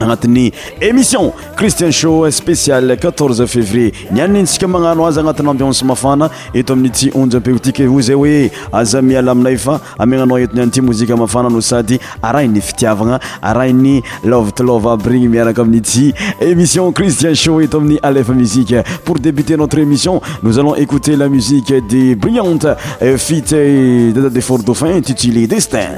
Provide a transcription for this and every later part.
agnatin'ny émission Christian Show spécial 14 février ny an'ny antsika magnano azy agnatin'ny ambiance mafana eto amin'ny tsy onja peo tika ho zay hoe aza miala aminay fa amegnanao eto ny an'ity mozika mafana no sady arahin'ny fitiavagna arahin'ny love to love aby regny miaraka amin'ny tsy émission Christian Show eto amin'ny Aleph Musique pour débuter notre émission nous allons écouter la musique des brillantes euh, feat euh, Dada de Fort Dauphin intitulé Destin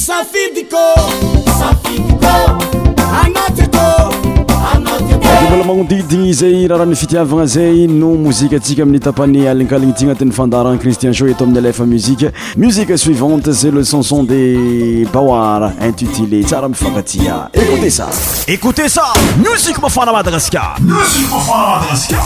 Safidiko, safidiko, anao ty tô, anao ty tô. Dia mbola magnodidigny izay raran'ny fitiavagna zay no mozika antsika amin'ny tapany alinkaligny ty agnatin'ny fandaharan'i Christian Show eto amin'ny Alefa Musique. Musique suivante c'est le chanson de Bawar intitulé tsara mifankatia. Écoutez ça. Écoutez ça. Musique Mafana Madagascar. Musique Mafana Madagascar.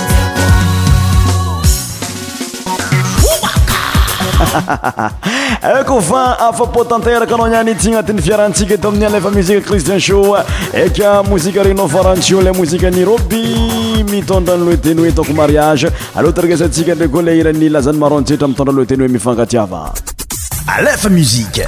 eko fa afa-po tanteraka anao ihany ity agnatin'ny fiarantsika eto amin'ny alefa muzika christian show eka mozika renao farantsio le mozika ny roby mitondra ny lohateny hoe taoko mariage aloha tarekesantsika ndray koa le hiran'ny lazan'ny marontsetra mitondra lohateny hoe mifankatiava alefa muzika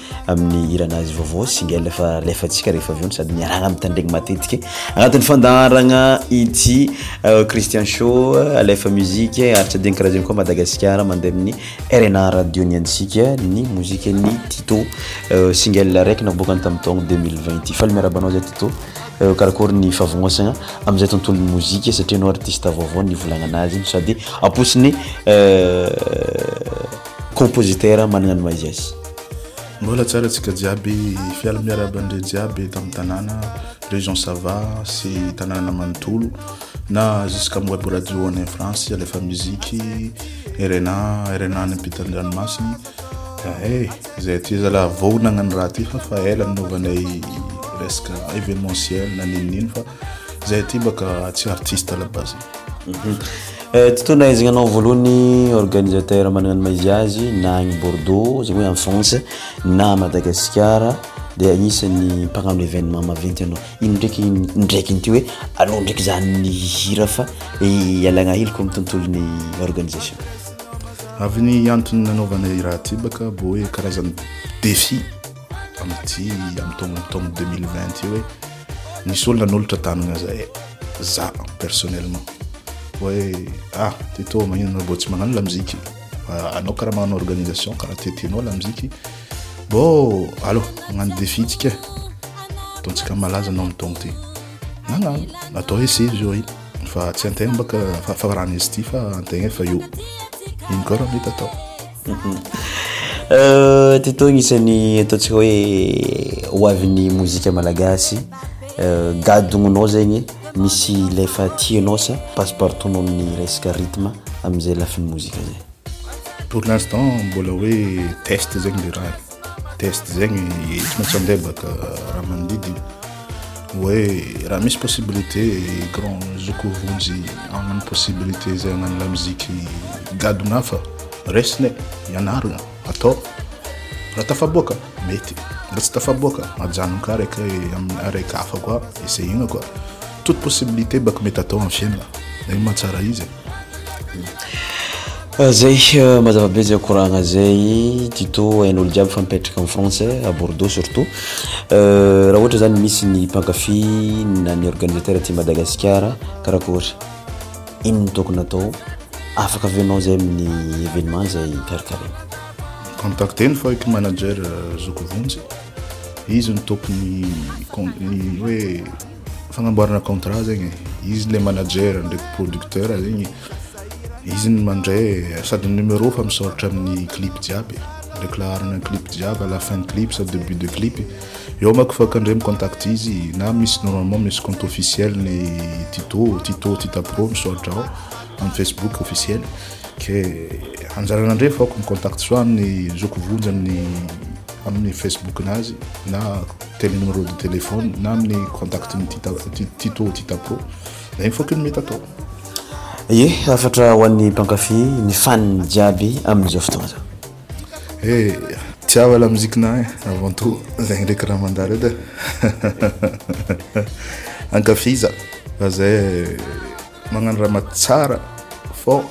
amin'ny hiran'azy vaovao single efa alefantsika rehefa avy eo no sady miarahana mitandregny matetika agnatin'ny fandaharagna ity euh, Christian Show alefa musique ary tsy adino karaha zegny koa Madagasikara mandeha amin'ny RNA radio ny antsika ny mozikan'ny Tito euh, single araiky naboakany tamin'ny taogno 2020 ity faly miarahaba anao zay Tito euh, karakory ny favognosagna amin'izay tontolon'ny mozika satria anao artiste vaovao ny volagnanazy no sady aposiny Compositeur managna ny maha izy azy. Mbola tsara tsika jiaby, fialo miarahaba an'ireo jiaby eto amin'ny tanàna, région Sava sy tanàna manontolo na jusqu'am web radio any en France, alefa miziky, RNA, RNA any ampitan-dranomasina, eh! Zay aty zalahy vao nagnano raha ty fa fa ela nanaovanay resaka événementiel na n'inon'ino fa. Zay aty mbaka tsy artiste à la base. Mhm. Eh, tontolo nahaizagna anao voalohany organisateur managna ny maizy azy na agny Bordeaux zegny hoe en France na à Madagasikara dia agnisan'ny mpagnano événement maventy anao. Ino ndraiky indraikiny ty hoe aleo ndraiky za nihira fa ialagna hely koa am'tontolon'ny organisation. Avy ny antony nanaovana i raha ty baka bo hoe karazan'ny défi. tamin'ity amin'ny taogno amin'ny taogno 2020 ty hoe nisy olo nanolotra tanagna zay za personnellement hoe ah ty tô magnino anao bô tsy magnano lamoziky fa anao karaha magnano organisation karaha tiatianao lamoziky bô allo magnano défi tsika e ataontsika malaza anao amin'ny taogno ty nagnano atao ese izy io fa tsy an-tegna bôka fa fa raha nisy ty fa an-tegna efa eo ino koa raha mety atao Tuto agnisan'ny ataontsika hoe ho avin'ny mozika malagasy gadonanao zegny misy le efa tianao sa passe-partout-nao amin'ny resaka rythme amin'izay lafiny mozika zay? Pour l'instant mbola hoe test zegny le raha. test zegny tsy maintsy andebaka raha mandidy hoe raha misy possibilité grand zoko vonjy agnany possibilité zay agnany lamuziky gadona hafa resiny ianarana atao raha tafaboaka mety raha tsy tafaboaka ajanony ka araka amin'ny araka hafa koa essayegna koa toute possibilité baka mety atao amin'ny fiainana zay mahatsara izy Zay euh, mazava be zay koragna zay Tito hain'olo jiaby fa mipetraka en France à Bordeaux surtout euh, raha ohatra zany misy ny mpankafy na ny organisateur aty Madagasikara karakory inona no tokony atao afaka avy anao zay amin'ny événement zay karakaraina contacter ny fahiky manager euh, Zokovonjy izy no tokony ny hoe Fagnamboarana contrat zegny, izy le manager ndraiky producteur zegny, izy no mandray sady numéro fa misaoritra amin'ny clip jiaby, ndraiky laharana clip jiaby à la fin de clip sa debut de clip, eo manko afaka ndray mi-contact izy na misy normalement misy compte officiel ny Tito, Tito Tita Pro misaoritra ao amin'ny Facebook officiel, ke anjarana ndray fôko mi-contact soit amin'ny zokivonjy amin'ny amin'ny Facebook nazy na. Tel numéro de téléphone na amin'ny contact ny tito titapo na une fois que ny mety atao ye hafatra ho an'ny mpankafy ny fanny jiaby amin'izao fotoana zao e eh, tiava la musique na eh, avant tout zegny ndraiky raha mandalo edy ankafiza fa zay Magnano raha ma tsara fô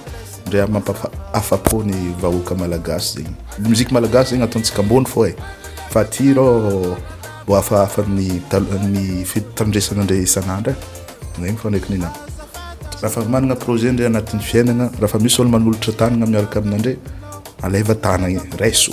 ndray ary mampafa afa-po ny vahoaka malagasy zegny. Musique malagasy zegny ataontsika ambony fô e, fa aty rô mbô hafahafa amin'ny tal- amin'ny fitan-dresana ndray isan'andro e, zegny fô ndreky nina. Raha fa magnana projet ndray agnatin'ny fiaignana, raha fa misy ôlo manolotra tagnana miaraka aminà ndray, alaiva tagnana e, raiso.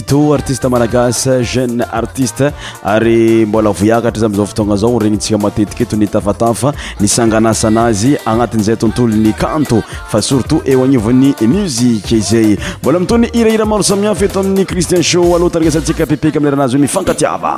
Duo artiste malagasy jeune artiste ary mbola voyakatra izy amin'izao fotoagna izao regnintsika matetika eto ny tafatafa ny sanganasana azy agnatin'izay tontolon'ny kanto fa surtout eo agnivon'ny musique izay mbola mitony hirahira maro samihafa eto amin'ny Christian Show aloha tarehasantsika pepeka amin'ny lerana azy hoe mifankatiava